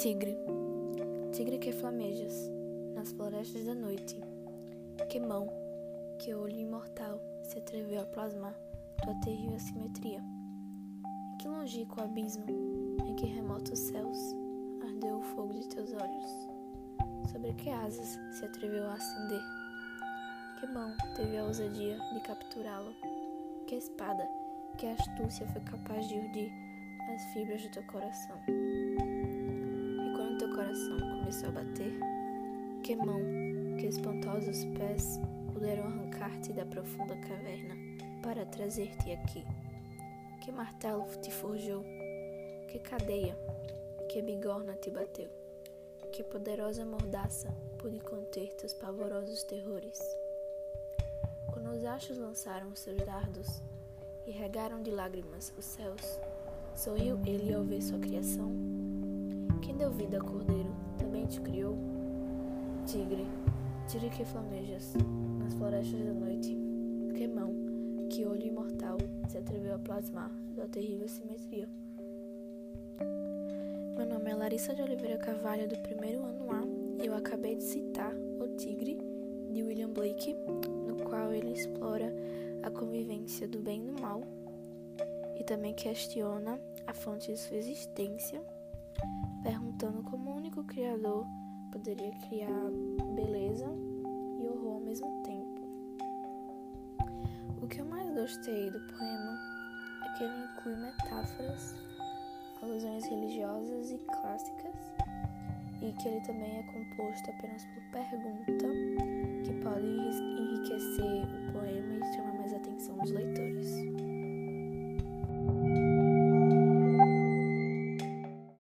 Tigre, tigre que flamejas nas florestas da noite, que mão, que olho imortal se atreveu a plasmar tua terrível simetria. Em que longínquo abismo, em que remotos céus, ardeu o fogo de teus olhos? Sobre que asas se atreveu a acender? Que mão teve a ousadia de capturá-lo? Que espada, que astúcia foi capaz de urdir as fibras do teu coração? Coração começou a bater? Que mão, que espantosos pés puderam arrancar-te da profunda caverna para trazer-te aqui? Que martelo te forjou? Que cadeia, que bigorna te bateu? Que poderosa mordaça pôde conter teus pavorosos terrores? Quando os achos lançaram seus dardos e regaram de lágrimas os céus, sorriu ele ao ver sua criação? Quem deu vida a cordeiro criou? Tigre, tigre que flamejas nas florestas da noite, que mão, que olho imortal se atreveu a plasmar sua terrível simetria. Meu nome é Larissa de Oliveira Carvalho, do primeiro ano A, e eu acabei de citar O Tigre, de William Blake, no qual ele explora a convivência do bem e do mal e também questiona a fonte de sua existência perguntando como o único criador poderia criar beleza e horror ao mesmo tempo. O que eu mais gostei do poema é que ele inclui metáforas, alusões religiosas e clássicas, e que ele também é composto apenas por pergunta, que pode enriquecer